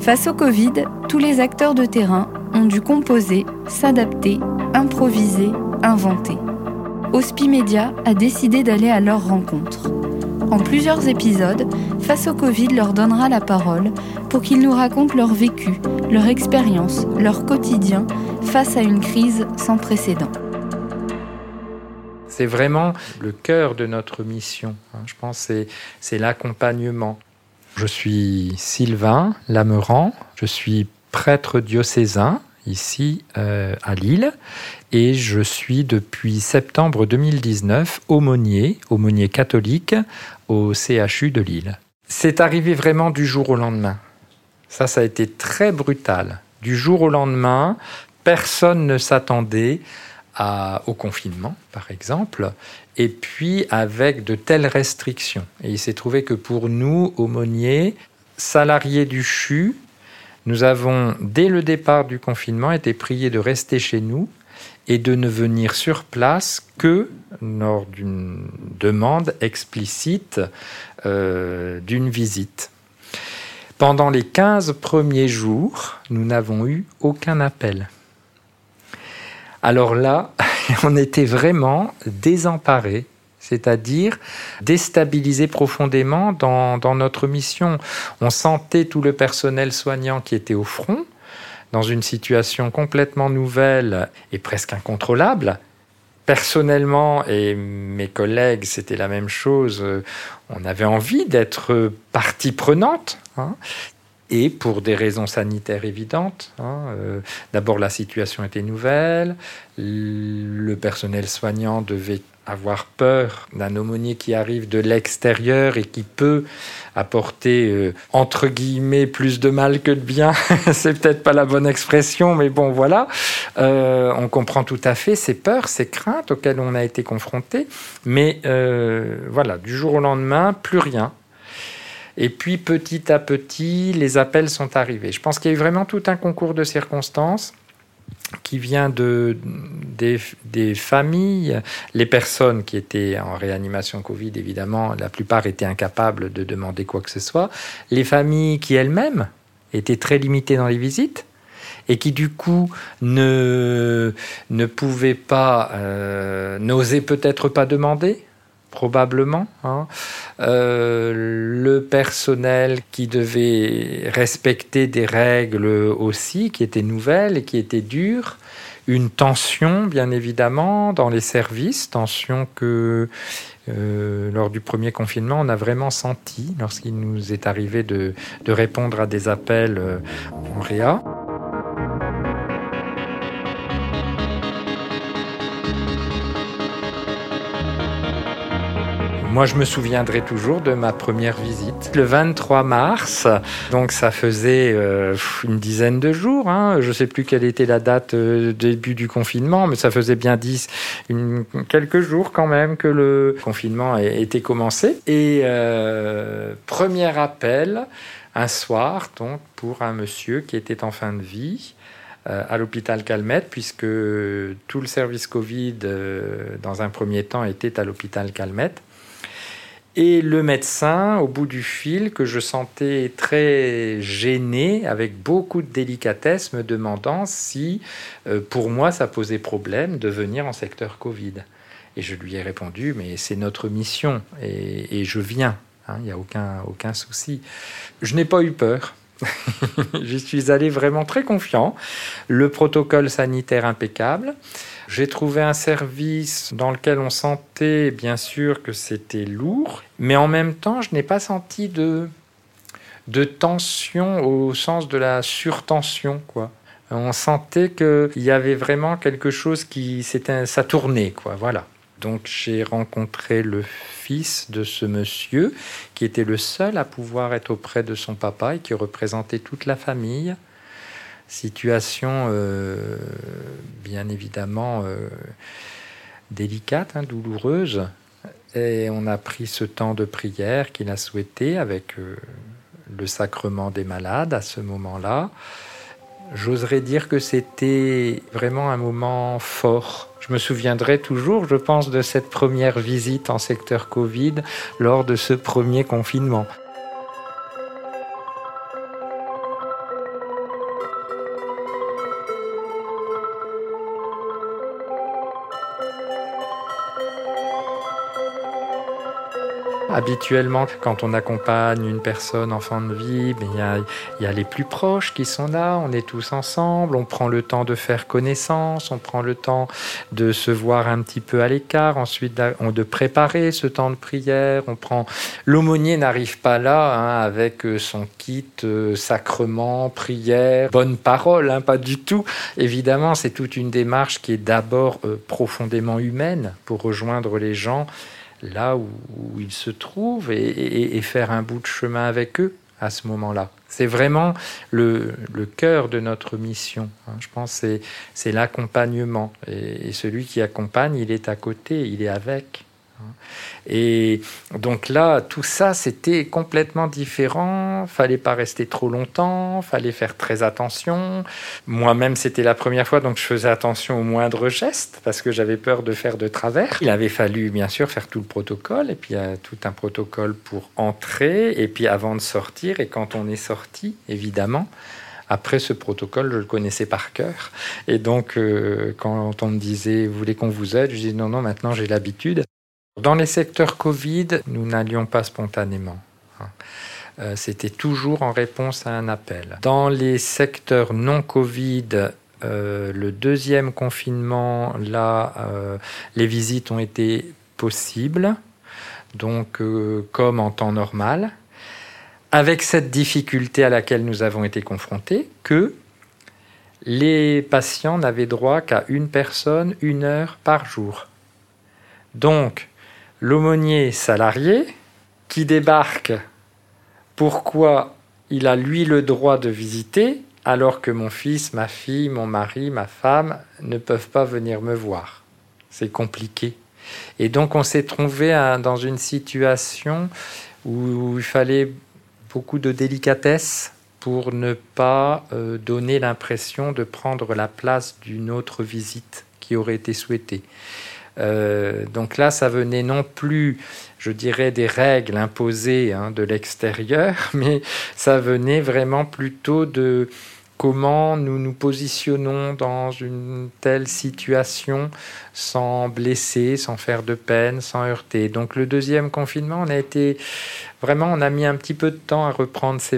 Face au Covid, tous les acteurs de terrain ont dû composer, s'adapter, improviser, inventer. Hospimedia a décidé d'aller à leur rencontre. En plusieurs épisodes, Face au Covid leur donnera la parole pour qu'ils nous racontent leur vécu, leur expérience, leur quotidien face à une crise sans précédent. C'est vraiment le cœur de notre mission. Hein. Je pense que c'est l'accompagnement. Je suis Sylvain Lameran, je suis prêtre diocésain ici euh, à Lille et je suis depuis septembre 2019 aumônier, aumônier catholique au CHU de Lille. C'est arrivé vraiment du jour au lendemain. Ça, ça a été très brutal. Du jour au lendemain, personne ne s'attendait au confinement, par exemple, et puis avec de telles restrictions. Et il s'est trouvé que pour nous, aumôniers, salariés du CHU, nous avons, dès le départ du confinement, été priés de rester chez nous et de ne venir sur place que lors d'une demande explicite euh, d'une visite. Pendant les 15 premiers jours, nous n'avons eu aucun appel. Alors là, on était vraiment désemparés, c'est-à-dire déstabilisés profondément dans, dans, notre mission. On sentait tout le personnel soignant qui était au front, dans une situation complètement nouvelle et presque incontrôlable. Personnellement, et mes collègues, c'était la même chose, on avait envie d'être partie prenante. Hein, et pour des raisons sanitaires évidentes. Hein, euh, d'abord, la situation était nouvelle, le personnel soignant devait avoir peur d'un aumônier qui arrive de l'extérieur et qui peut apporter euh, entre guillemets plus de mal que de bien. c'est peut-être pas la bonne expression, mais bon voilà. Euh, on comprend tout à fait ces peurs, ces craintes auxquelles on a été confronté. Mais voilà, du jour au lendemain, plus rien. Et puis petit à petit, les appels sont arrivés. Je pense qu'il y a eu vraiment tout un concours de circonstances qui vient de, des, familles, les personnes qui étaient en réanimation Covid, évidemment, la plupart étaient incapables de demander quoi que ce soit, les familles qui elles-mêmes étaient très limitées dans les visites et qui du coup ne, ne pouvaient pas, euh, n'osaient peut-être pas demander probablement. Hein. Euh, le personnel qui devait respecter des règles aussi, qui étaient nouvelles et qui étaient dures. Une tension, bien évidemment, dans les services, tension que euh, lors du premier confinement, on a vraiment senti lorsqu'il nous est arrivé de, de répondre à des appels euh, en réa. Moi, je me souviendrai toujours de ma première visite, le 23 mars. Donc, ça faisait euh, une dizaine de jours. Hein. Je ne sais plus quelle était la date euh, début du confinement, mais ça faisait bien dix, quelques jours quand même que le confinement était commencé. Et euh, premier appel un soir, donc, pour un monsieur qui était en fin de vie à l'hôpital Calmette, puisque tout le service Covid, dans un premier temps, était à l'hôpital Calmette. Et le médecin, au bout du fil, que je sentais très gêné, avec beaucoup de délicatesse, me demandant si, euh, pour moi, ça posait problème de venir en secteur Covid. Et je lui ai répondu, mais c'est notre mission, et, je viens, hein, il n'y a aucun, aucun souci. Je n'ai pas eu peur. je suis allé vraiment très confiant. Le protocole sanitaire impeccable. J'ai trouvé un service dans lequel on sentait bien sûr que c'était lourd, mais en même temps, je n'ai pas senti de, de tension au sens de la surtension, quoi. On sentait qu'il y avait vraiment quelque chose qui c'était ça tournait, quoi. Voilà. Donc j'ai rencontré le fils de ce monsieur qui était le seul à pouvoir être auprès de son papa et qui représentait toute la famille. Situation euh, bien évidemment euh, délicate, hein, douloureuse. Et on a pris ce temps de prière qu'il a souhaité avec euh, le sacrement des malades à ce moment-là. J'oserais dire que c'était vraiment un moment fort. Je me souviendrai toujours, je pense, de cette première visite en secteur Covid lors de ce premier confinement. Habituellement, quand on accompagne une personne en fin de vie, il y a, y a les plus proches qui sont là, on est tous ensemble, on prend le temps de faire connaissance, on prend le temps de se voir un petit peu à l'écart, ensuite de préparer ce temps de prière, on prend... L'aumônier n'arrive pas là hein, avec euh, son kit euh, sacrement, prière, bonne parole, hein, pas du tout. Évidemment, c'est toute une démarche qui est d'abord euh, profondément humaine pour rejoindre les gens là où, ils se trouvent et, faire un bout de chemin avec eux à ce moment-là. C'est vraiment le, cœur de notre mission. Hein. Je pense que c'est l'accompagnement. et, celui qui accompagne, il est à côté, il est avec. Et donc là, tout ça, c'était complètement différent. Fallait pas rester trop longtemps, fallait faire très attention. Moi-même, c'était la première fois, donc je faisais attention aux moindres gestes parce que j'avais peur de faire de travers. Il avait fallu, bien sûr, faire tout le protocole et puis a tout un protocole pour entrer et puis avant de sortir et quand on est sorti, évidemment. Après ce protocole, je le connaissais par cœur. Et donc, euh, quand on me disait, vous voulez qu'on vous aide, je dis non, non, maintenant j'ai l'habitude. Dans les secteurs Covid, nous n'allions pas spontanément. Hein. Euh, c'était toujours en réponse à un appel. Dans les secteurs non Covid, euh, le deuxième confinement, là, euh, les visites ont été possibles, donc comme en temps normal, avec cette difficulté à laquelle nous avons été confrontés, que les patients n'avaient droit qu'à une personne, une heure par jour. Donc, l'aumônier salarié qui débarque, pourquoi il a lui le droit de visiter alors que mon fils, ma fille, mon mari, ma femme ne peuvent pas venir me voir? C'est compliqué. Et donc on s'est trouvé dans une situation où il fallait beaucoup de délicatesse pour ne pas euh, donner l'impression de prendre la place d'une autre visite qui aurait été souhaitée. Euh, donc là, ça venait non plus, je dirais, des règles imposées hein, de l'extérieur, mais ça venait vraiment plutôt de comment nous nous positionnons dans une telle situation sans blesser, sans faire de peine, sans heurter. Donc le deuxième confinement, on a été vraiment, on a mis un petit peu de temps à reprendre ces,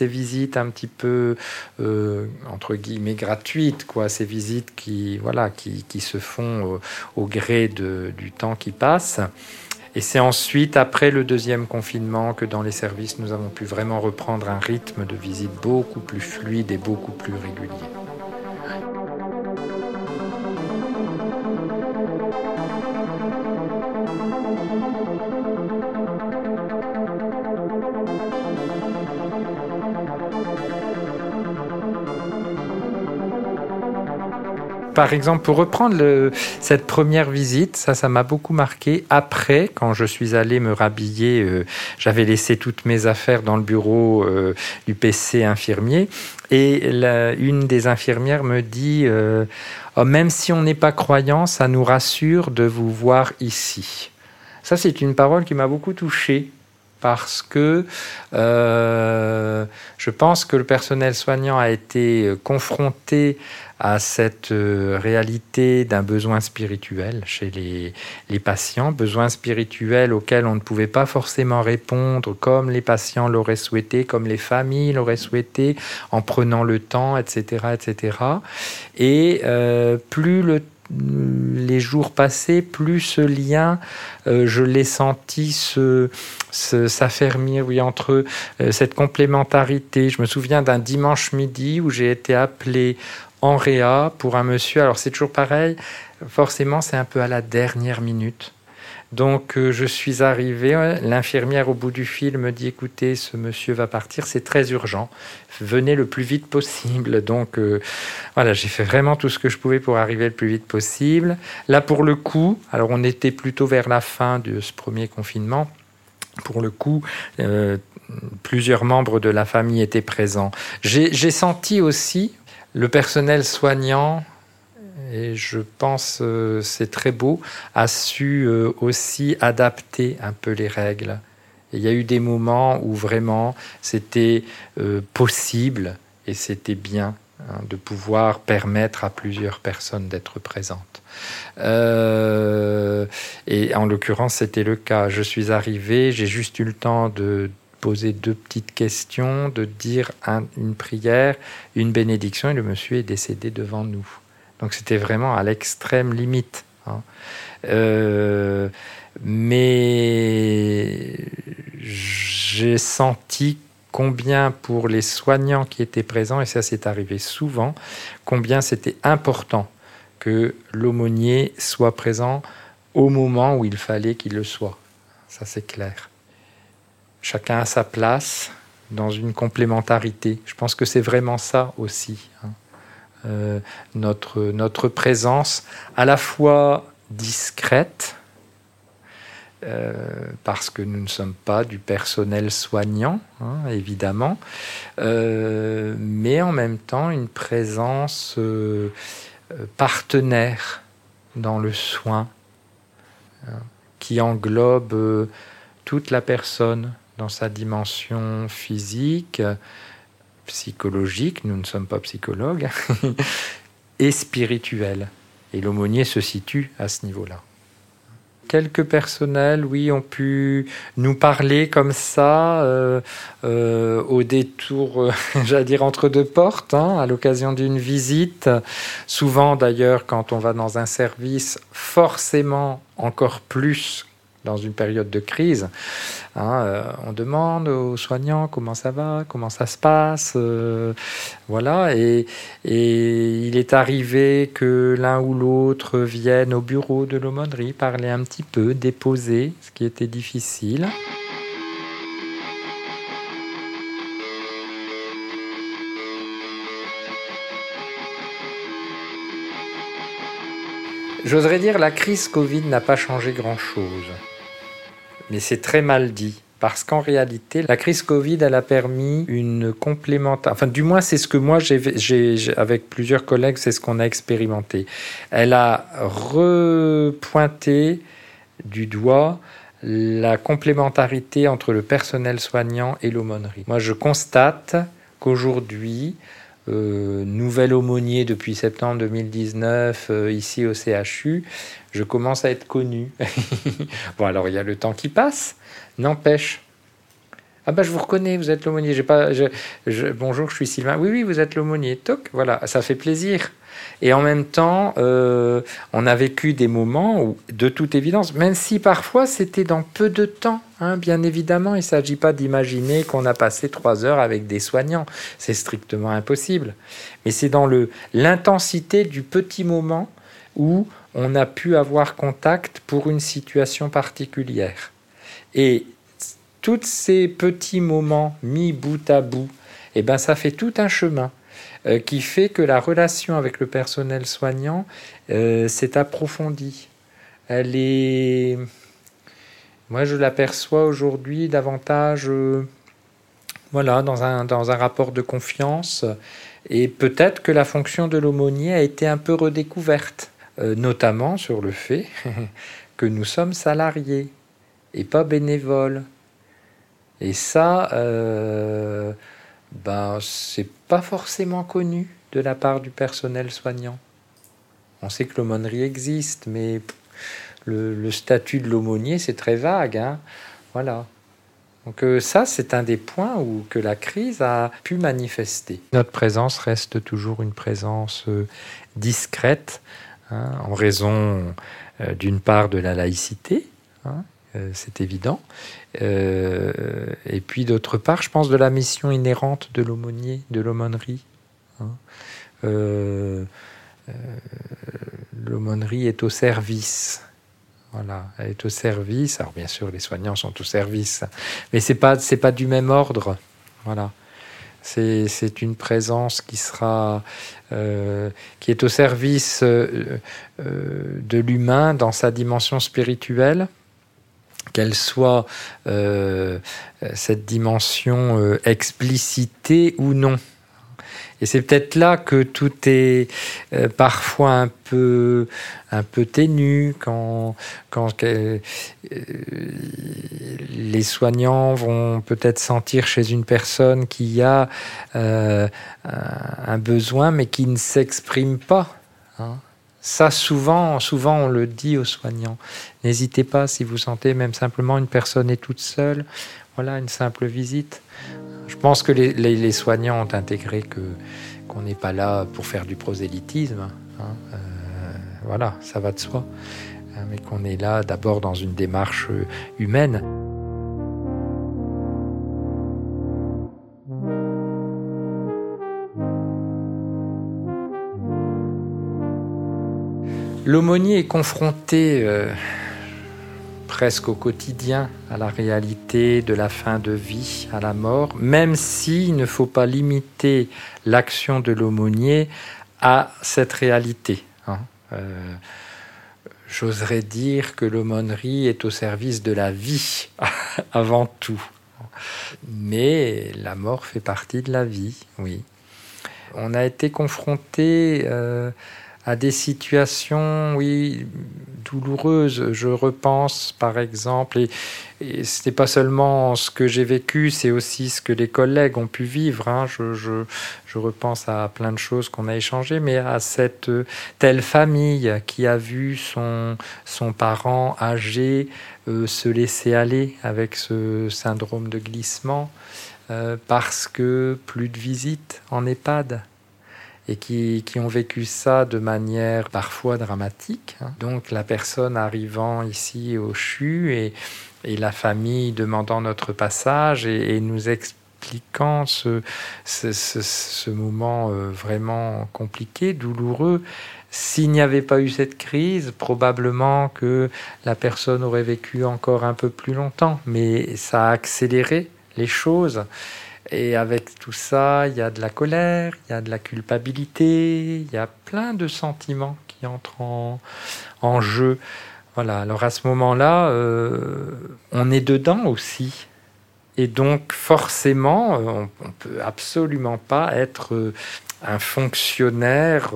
visites un petit peu euh, entre guillemets gratuites, quoi, ces visites qui voilà qui, qui se font au, au gré de, du temps qui passe. Et c'est ensuite, après le deuxième confinement, que dans les services, nous avons pu vraiment reprendre un rythme de visite beaucoup plus fluide et beaucoup plus régulier. Par exemple, pour reprendre cette première visite, ça, ça m'a beaucoup marqué. Après, quand je suis allé me rhabiller, euh, j'avais laissé toutes mes affaires dans le bureau euh, du PC infirmier. Et une des infirmières me dit euh, oh, Même si on n'est pas croyant, ça nous rassure de vous voir ici. Ça, c'est une parole qui m'a beaucoup touché parce que je pense que le personnel soignant a été confronté à cette euh, réalité d'un besoin spirituel chez les, patients, besoin spirituel auquel on ne pouvait pas forcément répondre comme les patients l'auraient souhaité, comme les familles l'auraient souhaité, en prenant le temps, etc. etc. Et euh, plus le les jours passés, plus ce lien, euh, je l'ai senti se, s'affermir oui, entre cette complémentarité. Je me souviens d'un dimanche midi où j'ai été appelé en réa pour un monsieur. Alors c'est toujours pareil, forcément c'est un peu à la dernière minute. Donc euh, je suis arrivé, l'infirmière au bout du fil me dit écoutez, ce monsieur va partir, c'est très urgent, venez le plus vite possible. Donc euh, voilà, j'ai fait vraiment tout ce que je pouvais pour arriver le plus vite possible. Là pour le coup, alors on était plutôt vers la fin de ce premier confinement. Pour le coup, euh, plusieurs membres de la famille étaient présents. J'ai senti aussi, le personnel soignant, et je pense euh, c'est très beau, a su euh, aussi adapter un peu les règles. il y a eu des moments où vraiment c'était euh, possible et c'était bien hein, de pouvoir permettre à plusieurs personnes d'être présentes. Euh, et en l'occurrence, c'était le cas. Je suis arrivé, j'ai juste eu le temps de poser deux petites questions, de dire une prière, une bénédiction, et le monsieur est décédé devant nous. Donc c'était vraiment à l'extrême limite. Hein. Euh, mais j'ai senti combien pour les soignants qui étaient présents, et ça s'est arrivé souvent, combien c'était important que l'aumônier soit présent au moment où il fallait qu'il le soit. Ça c'est clair. Chacun a sa place dans une complémentarité. Je pense que c'est vraiment ça aussi. Hein. Euh, notre, notre présence à la fois discrète, euh, parce que nous ne sommes pas du personnel soignant, hein, évidemment, euh, mais en même temps une présence partenaire dans le soin, hein, qui englobe toute la personne dans sa dimension physique, psychologique, nous ne sommes pas psychologues, et spirituelle. Et l'aumônier se situe à ce niveau-là. Quelques personnels, oui, ont pu nous parler comme ça, euh, euh, au détour, euh, j'allais dire, entre deux portes, hein, à l'occasion d'une visite. Souvent, d'ailleurs, quand on va dans un service, forcément encore plus dans une période de crise. Hein, euh, on demande aux soignants comment ça va, comment ça se passe, euh, voilà. Et, et, il est arrivé que l'un ou l'autre vienne au bureau de l'aumônerie parler un petit peu, déposer, ce qui était difficile. J'oserais dire la crise Covid n'a pas changé grand-chose mais c'est très mal dit. Parce qu'en réalité, la crise Covid, elle a permis une complémentaire. Enfin, du moins, c'est ce que moi, j'ai, avec plusieurs collègues, c'est ce qu'on a expérimenté. Elle a repointé du doigt la complémentarité entre le personnel soignant et l'aumônerie. Moi, je constate qu'aujourd'hui, euh, nouvel aumônier depuis septembre 2019 euh, ici au CHU, je commence à être connu. bon, alors il y a le temps qui passe, n'empêche. Ah bah je vous reconnais, vous êtes l'aumônier. Bonjour, je suis Sylvain. Oui, oui, vous êtes l'aumônier. Toc, voilà, ça fait plaisir. Et en même temps, euh, on a vécu des moments où, de toute évidence, même si parfois c'était dans peu de temps, hein, bien évidemment, il ne s'agit pas d'imaginer qu'on a passé trois heures avec des soignants, c'est strictement impossible. Mais c'est dans l'intensité du petit moment où on a pu avoir contact pour une situation particulière. Et tous ces petits moments mis bout à bout, eh ben, ça fait tout un chemin. Euh, qui fait que la relation avec le personnel soignant euh, s'est approfondie. Elle est, moi je l'aperçois aujourd'hui davantage, euh, voilà, dans un, dans un rapport de confiance. Et peut-être que la fonction de l'aumônier a été un peu redécouverte, notamment sur le fait que nous sommes salariés et pas bénévoles. Et ça, ben, c'est pas forcément connu de la part du personnel soignant. On sait que l'aumônerie existe, mais le, statut de l'aumônier, c'est très vague. Hein voilà. Donc euh, ça, c'est un des points où que la crise a pu manifester. Notre présence reste toujours une présence euh, discrète, hein, en raison euh, d'une part de la laïcité, hein, euh, c'est évident. Euh, et puis d'autre part, je pense de la mission inhérente de l'aumônier, de l'aumônerie. Hein. Euh, l'aumônerie est au service. Voilà, elle est au service. Alors bien sûr, les soignants sont au service, mais c'est pas pas du même ordre. Voilà, c'est une présence qui sera qui est au service de l'humain dans sa dimension spirituelle qu'elle soit euh, cette dimension euh, explicitée ou non. Et c'est peut-être là que tout est euh, parfois un peu, un peu ténu quand, quand les soignants vont peut-être sentir chez une personne qu'il y a un besoin mais qui ne s'exprime pas. Hein. Ça, souvent, souvent, on le dit aux soignants. N'hésitez pas si vous sentez même simplement une personne est toute seule. Voilà, une simple visite. Je pense que les, soignants ont intégré que qu'on n'est pas là pour faire du prosélytisme. Hein. Euh, voilà, ça va de soi. Hein, mais qu'on est là d'abord dans une démarche humaine. L'aumônier est confronté euh, presque au quotidien à la réalité de la fin de vie, à la mort, même s'il ne faut pas limiter l'action de l'aumônier à cette réalité. Hein. Euh, j'oserais dire que l'aumônerie est au service de la vie avant tout. Mais la mort fait partie de la vie, oui. On a été confronté euh, à des situations, oui, douloureuses. Je repense, par exemple, et, ce n'est pas seulement ce que j'ai vécu, c'est aussi ce que les collègues ont pu vivre. Hein. Je, je, je, repense à plein de choses qu'on a échangées, mais à cette euh, telle famille qui a vu son, son parent âgé euh, se laisser aller avec ce syndrome de glissement euh, parce que plus de visites en EHPAD et qui, qui, ont vécu ça de manière parfois dramatique. Hein. Donc la personne arrivant ici au CHU et, et la famille demandant notre passage et, nous expliquant ce, ce, ce, moment euh, vraiment compliqué, douloureux. S'il n'y avait pas eu cette crise, probablement que la personne aurait vécu encore un peu plus longtemps, mais ça a accéléré les choses. Et avec tout ça, il y a de la colère, il y a de la culpabilité, il y a plein de sentiments qui entrent en, jeu. Voilà, alors à ce moment-là, euh, on est dedans aussi. Et donc forcément, euh, on ne peut absolument pas être euh, un fonctionnaire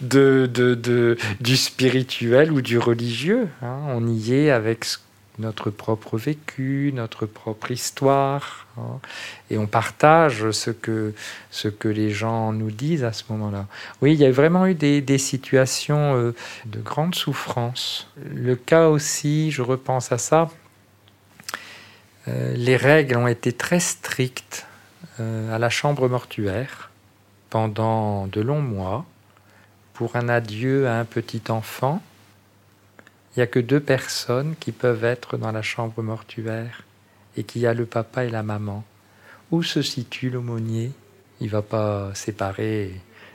du spirituel ou du religieux. Hein. On y est avec ce notre propre vécu, notre propre histoire, hein, et on partage ce que, ce que les gens nous disent à ce moment-là. Oui, il y a vraiment eu des, des situations euh, de grande souffrance. Le cas aussi, je repense à ça, euh, les règles ont été très strictes euh, à la chambre mortuaire pendant de longs mois pour un adieu à un petit enfant il n'y a que deux personnes qui peuvent être dans la chambre mortuaire et qu'il y a le papa et la maman. Où se situe l'aumônier? Il va pas séparer,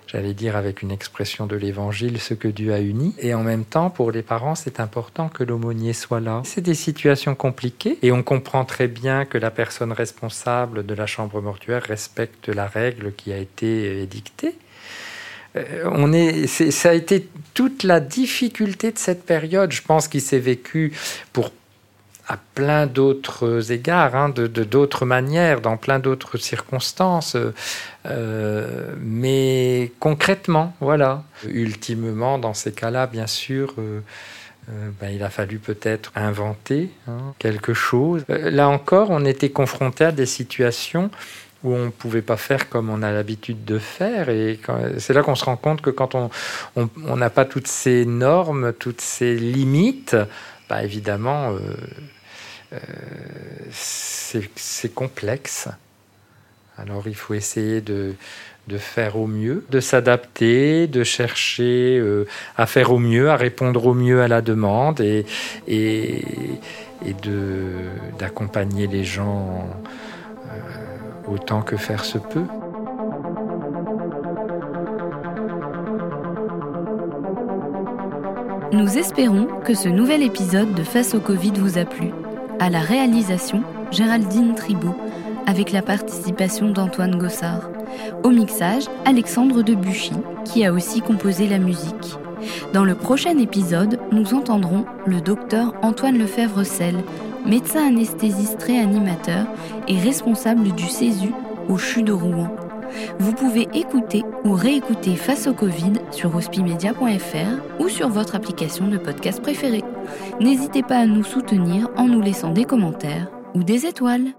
j'allais dire avec une expression de l'évangile, ce que Dieu a uni. Et en même temps, pour les parents, c'est important que l'aumônier soit là. C'est des situations compliquées et on comprend très bien que la personne responsable de la chambre mortuaire respecte la règle qui a été édictée. Euh, on est, ça a été toute la difficulté de cette période, je pense, qui s'est vécue pour à plein d'autres égards, hein, de d'autres manières, dans plein d'autres circonstances. Euh, mais concrètement, voilà. Ultimement, dans ces cas-là, bien sûr, euh, ben, il a fallu peut-être inventer hein, quelque chose. là encore, on était confronté à des situations où on ne pouvait pas faire comme on a l'habitude de faire. Et c'est là qu'on se rend compte que quand on n'a pas toutes ces normes, toutes ces limites, bah évidemment, euh, euh, c'est complexe. Alors il faut essayer de, de faire au mieux, de s'adapter, de chercher euh, à faire au mieux, à répondre au mieux à la demande et, et, et d'accompagner les gens autant que faire se peut. Nous espérons que ce nouvel épisode de Face au Covid vous a plu. À la réalisation, Géraldine Tribault, avec la participation d'Antoine Gossard. Au mixage, Alexandre Debuchy, qui a aussi composé la musique. Dans le prochain épisode, nous entendrons le docteur Antoine Lefebvre-Selle, médecin anesthésiste réanimateur et responsable du CESU au CHU de Rouen. Vous pouvez écouter ou réécouter Face au Covid sur hospimedia.fr ou sur votre application de podcast préférée. N'hésitez pas à nous soutenir en nous laissant des commentaires ou des étoiles.